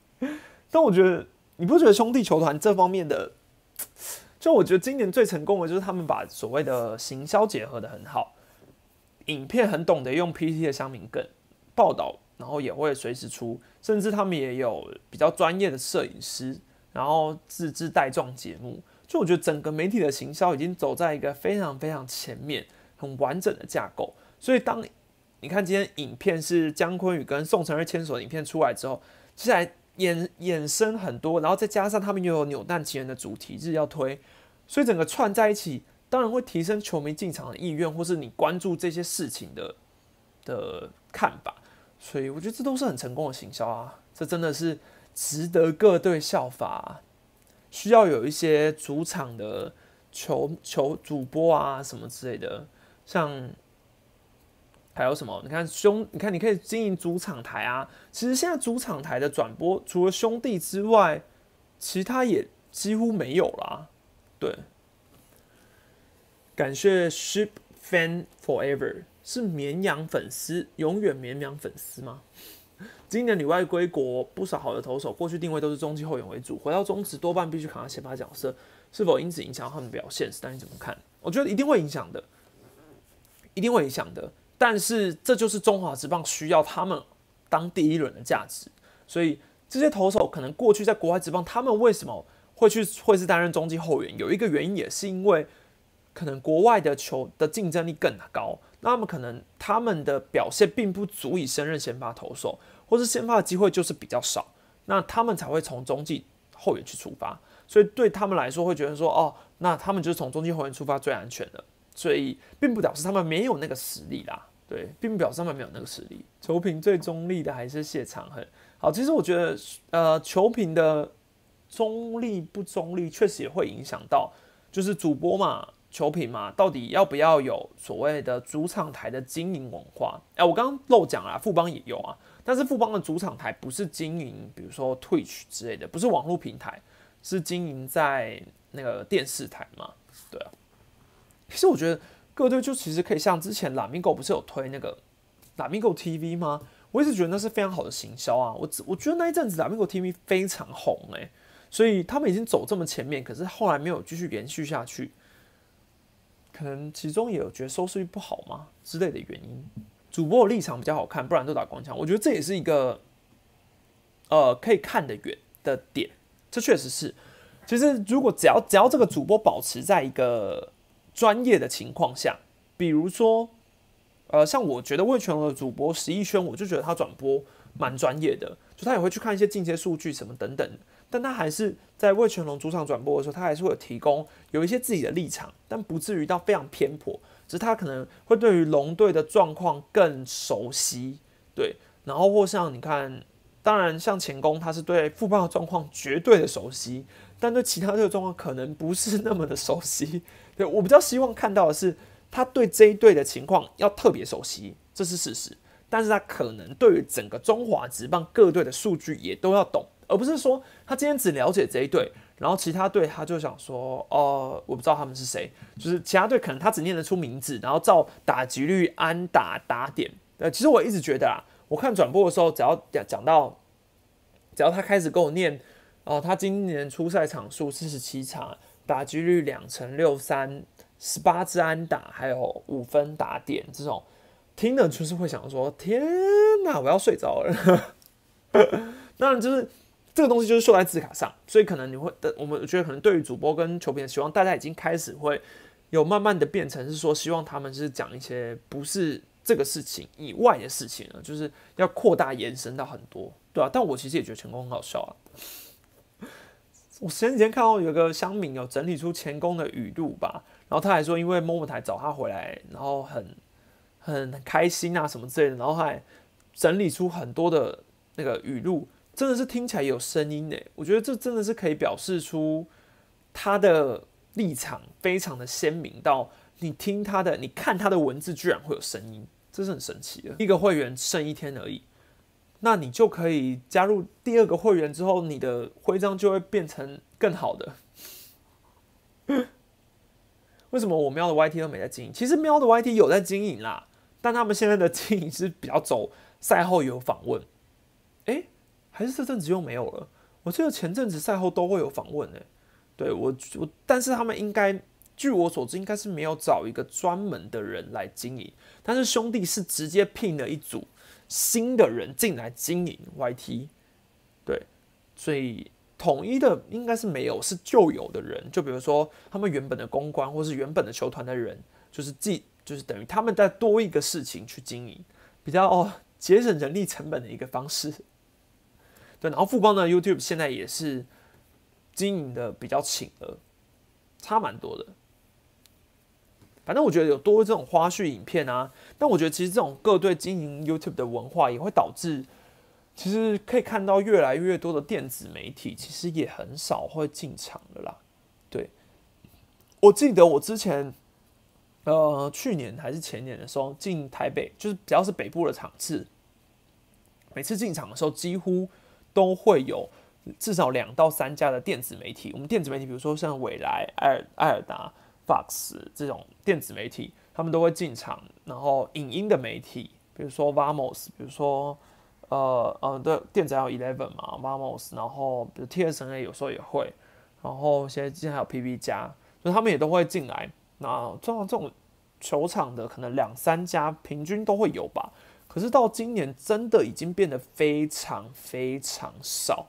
Speaker 1: 但我觉得。你不觉得兄弟球团这方面的，就我觉得今年最成功的就是他们把所谓的行销结合的很好，影片很懂得用 PT 的香名梗报道，然后也会随时出，甚至他们也有比较专业的摄影师，然后自制带状节目。就我觉得整个媒体的行销已经走在一个非常非常前面、很完整的架构。所以当你看今天影片是姜昆宇跟宋承瑞牵手的影片出来之后，接下来。衍衍生很多，然后再加上他们又有扭蛋奇缘的主题日要推，所以整个串在一起，当然会提升球迷进场的意愿，或是你关注这些事情的的看法。所以我觉得这都是很成功的行销啊，这真的是值得各队效法。需要有一些主场的球球主播啊什么之类的，像。还有什么？你看兄，你看你可以经营主场台啊。其实现在主场台的转播，除了兄弟之外，其他也几乎没有啦。对，感谢 Sheep Fan Forever 是绵羊粉丝，永远绵羊粉丝吗？今年里外归国，不少好的投手过去定位都是中继后援为主，回到中职多半必须扛下先发角色，是否因此影响他们表现？是，但你怎么看？我觉得一定会影响的，一定会影响的。但是这就是中华职棒需要他们当第一轮的价值，所以这些投手可能过去在国外职棒，他们为什么会去会是担任中继后援？有一个原因也是因为可能国外的球的竞争力更高，那么可能他们的表现并不足以胜任先发投手，或是先发的机会就是比较少，那他们才会从中继后援去出发，所以对他们来说会觉得说，哦，那他们就是从中继后援出发最安全的。所以并不表示他们没有那个实力啦，对，并不表示他们没有那个实力。球评最中立的还是谢长恒。好，其实我觉得，呃，球评的中立不中立，确实也会影响到，就是主播嘛，球品嘛，到底要不要有所谓的主场台的经营文化？哎，我刚刚漏讲了，富邦也有啊，但是富邦的主场台不是经营，比如说 Twitch 之类的，不是网络平台，是经营在那个电视台嘛，对啊。其实我觉得各队就其实可以像之前 Lamigo 不是有推那个 Lamigo TV 吗？我一直觉得那是非常好的行销啊！我我觉得那一阵子 Lamigo TV 非常红诶，所以他们已经走这么前面，可是后来没有继续延续下去，可能其中也有觉得收视率不好吗之类的原因。主播的立场比较好看，不然都打光枪。我觉得这也是一个呃可以看得远的点，这确实是。其实如果只要只要这个主播保持在一个专业的情况下，比如说，呃，像我觉得魏全龙的主播十一圈，我就觉得他转播蛮专业的，就他也会去看一些进阶数据什么等等。但他还是在为全龙主场转播的时候，他还是会有提供有一些自己的立场，但不至于到非常偏颇。只是他可能会对于龙队的状况更熟悉，对。然后或像你看，当然像前攻，他是对富邦的状况绝对的熟悉，但对其他队的状况可能不是那么的熟悉。对我比较希望看到的是，他对这一队的情况要特别熟悉，这是事实。但是他可能对于整个中华职棒各队的数据也都要懂。而不是说他今天只了解这一队，然后其他队他就想说，哦，我不知道他们是谁，就是其他队可能他只念得出名字，然后照打击率、安打、打点。呃，其实我一直觉得啊，我看转播的时候，只要讲讲到，只要他开始跟我念，哦，他今年出赛场数四十七场，打击率两成六三，十八支安打，还有五分打点，这种听了就是会想说，天哪，我要睡着了。当然就是。这个东西就是秀在字卡上，所以可能你会的，我们觉得可能对于主播跟球评的希望，大家已经开始会有慢慢的变成是说，希望他们是讲一些不是这个事情以外的事情了，就是要扩大延伸到很多，对啊，但我其实也觉得成功很好笑啊。我前几天看到有个乡民有整理出前功的语录吧，然后他还说，因为某某台找他回来，然后很很开心啊什么之类的，然后还整理出很多的那个语录。真的是听起来有声音呢，我觉得这真的是可以表示出他的立场非常的鲜明，到你听他的，你看他的文字居然会有声音，这是很神奇的。一个会员剩一天而已，那你就可以加入第二个会员之后，你的徽章就会变成更好的。为什么我喵的 YT 都没在经营？其实喵的 YT 有在经营啦，但他们现在的经营是比较走赛后有访问，诶。还是这阵子又没有了。我记得前阵子赛后都会有访问诶，对我我，但是他们应该据我所知，应该是没有找一个专门的人来经营。但是兄弟是直接聘了一组新的人进来经营 YT，对，所以统一的应该是没有，是旧有的人。就比如说他们原本的公关或是原本的球团的人，就是既就是等于他们在多一个事情去经营，比较哦节省人力成本的一个方式。对，然后富邦呢，YouTube 现在也是经营的比较勤了，差蛮多的。反正我觉得有多这种花絮影片啊，但我觉得其实这种各队经营 YouTube 的文化也会导致，其实可以看到越来越多的电子媒体其实也很少会进场的啦。对，我记得我之前，呃，去年还是前年的时候进台北，就是只要是北部的场次，每次进场的时候几乎。都会有至少两到三家的电子媒体。我们电子媒体，比如说像未来、艾尔、艾尔达、Fox 这种电子媒体，他们都会进场。然后影音的媒体，比如说 Vamos，比如说呃呃的电子还有 Eleven 嘛，Vamos，然后比如 TSA 有时候也会。然后现在之前还有 PP 加，所以他们也都会进来。那这种这种球场的可能两三家平均都会有吧。可是到今年，真的已经变得非常非常少。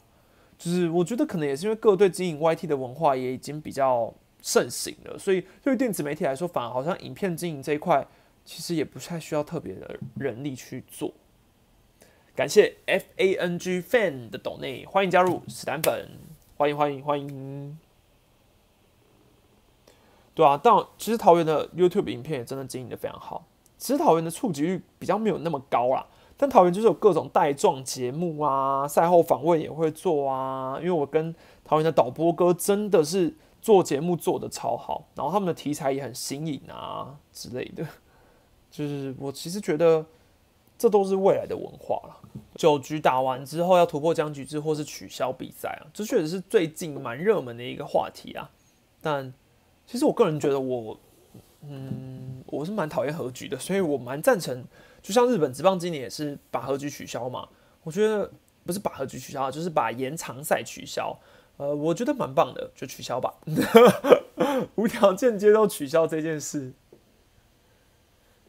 Speaker 1: 就是我觉得可能也是因为各队经营 YT 的文化也已经比较盛行了，所以对于电子媒体来说，反而好像影片经营这一块，其实也不太需要特别的人力去做。感谢 FANG Fan 的抖内，欢迎加入史丹粉，欢迎欢迎欢迎。对啊，但其实桃园的 YouTube 影片也真的经营的非常好。其实桃园的触及率比较没有那么高啦，但桃园就是有各种带状节目啊，赛后访问也会做啊。因为我跟桃园的导播哥真的是做节目做的超好，然后他们的题材也很新颖啊之类的。就是我其实觉得这都是未来的文化了。九局打完之后要突破僵局制或是取消比赛啊，这确实是最近蛮热门的一个话题啊。但其实我个人觉得我。嗯，我是蛮讨厌和局的，所以我蛮赞成，就像日本职棒今年也是把和局取消嘛。我觉得不是把和局取消，就是把延长赛取消。呃，我觉得蛮棒的，就取消吧，无条件接受取消这件事。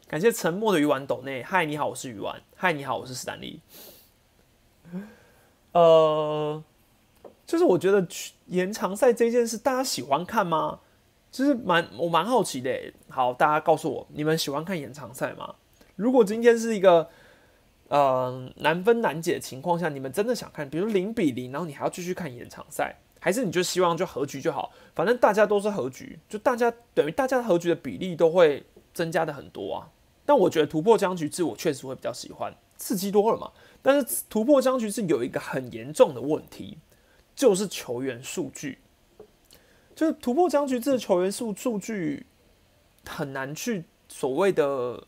Speaker 1: 感谢沉默的鱼丸斗内，嗨，你好，我是鱼丸，嗨，你好，我是史丹利。呃，就是我觉得延长赛这件事，大家喜欢看吗？其实蛮我蛮好奇的，好，大家告诉我，你们喜欢看延长赛吗？如果今天是一个呃难分难解的情况下，你们真的想看，比如零比零，然后你还要继续看延长赛，还是你就希望就和局就好？反正大家都是和局，就大家等于大家和局的比例都会增加的很多啊。但我觉得突破僵局制，我确实会比较喜欢，刺激多了嘛。但是突破僵局制有一个很严重的问题，就是球员数据。就是突破僵局制的球员数数据很难去所谓的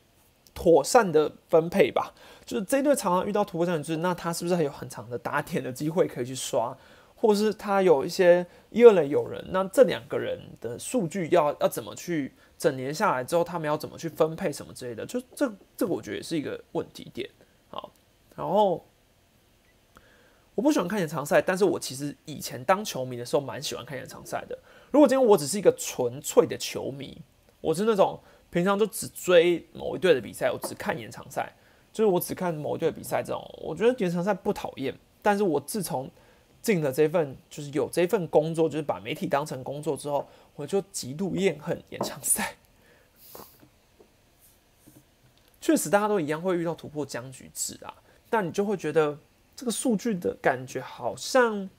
Speaker 1: 妥善的分配吧。就是这一队常常遇到突破僵局，那他是不是还有很长的打点的机会可以去刷，或是他有一些一二垒有人，那这两个人的数据要要怎么去整年下来之后，他们要怎么去分配什么之类的，就这这个我觉得也是一个问题点。好，然后。我不喜欢看演唱赛，但是我其实以前当球迷的时候蛮喜欢看演唱赛的。如果今天我只是一个纯粹的球迷，我是那种平常就只追某一队的比赛，我只看演唱赛，就是我只看某一队的比赛这种，我觉得演唱赛不讨厌。但是我自从进了这份就是有这份工作，就是把媒体当成工作之后，我就极度厌恨演唱赛。确实，大家都一样会遇到突破僵局制啊，但你就会觉得。这个数据的感觉好像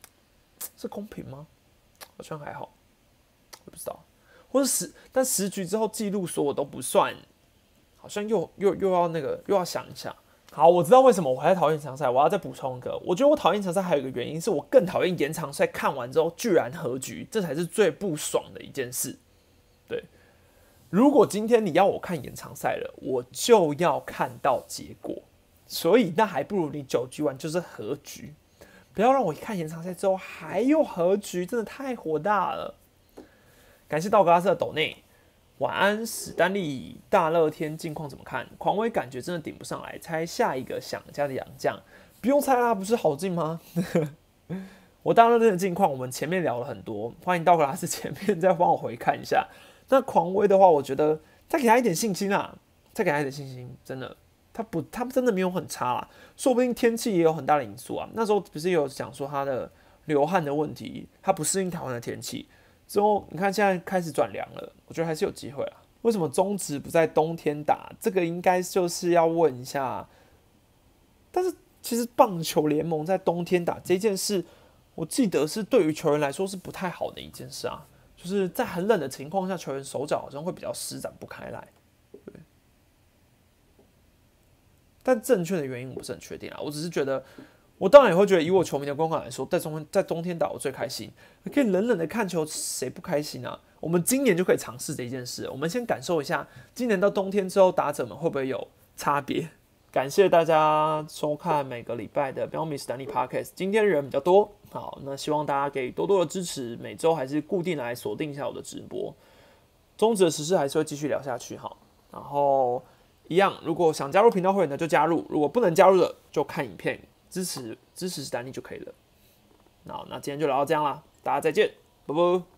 Speaker 1: 是公平吗？好像还好，我不知道。或者十，但十局之后记录所有都不算，好像又又又要那个又要想一下。好，我知道为什么我还在讨厌长赛。我要再补充一个，我觉得我讨厌长赛还有一个原因是我更讨厌延长赛。看完之后居然和局，这才是最不爽的一件事。对，如果今天你要我看延长赛了，我就要看到结果。所以那还不如你九局完就是和局，不要让我一看延长赛之后还有和局，真的太火大了。感谢道格拉斯的斗内，晚安史丹利，大乐天近况怎么看？狂威感觉真的顶不上来，猜下一个想家的洋将，不用猜啦，不是好近吗？我大乐天的近况我们前面聊了很多，欢迎道格拉斯前面再帮我回看一下。那狂威的话，我觉得再给他一点信心啊，再给他一点信心，真的。他不，他真的没有很差啦，说不定天气也有很大的因素啊。那时候不是有讲说他的流汗的问题，他不适应台湾的天气。之后你看现在开始转凉了，我觉得还是有机会啊。为什么中职不在冬天打？这个应该就是要问一下。但是其实棒球联盟在冬天打这件事，我记得是对于球员来说是不太好的一件事啊。就是在很冷的情况下，球员手脚好像会比较施展不开来。但正确的原因我不是很确定啊，我只是觉得，我当然也会觉得，以我球迷的观感来说，在中在冬天打我最开心，可以冷冷的看球，谁不开心啊？我们今年就可以尝试这一件事，我们先感受一下，今年到冬天之后，打者们会不会有差别？感谢大家收看每个礼拜的《b e y o n Miss Danny Podcast》，今天人比较多，好，那希望大家给多多的支持，每周还是固定来锁定一下我的直播，中止的时事还是会继续聊下去哈，然后。一样，如果想加入频道会员的就加入，如果不能加入的就看影片支持支持史丹利就可以了。那那今天就聊到这样啦，大家再见，拜拜。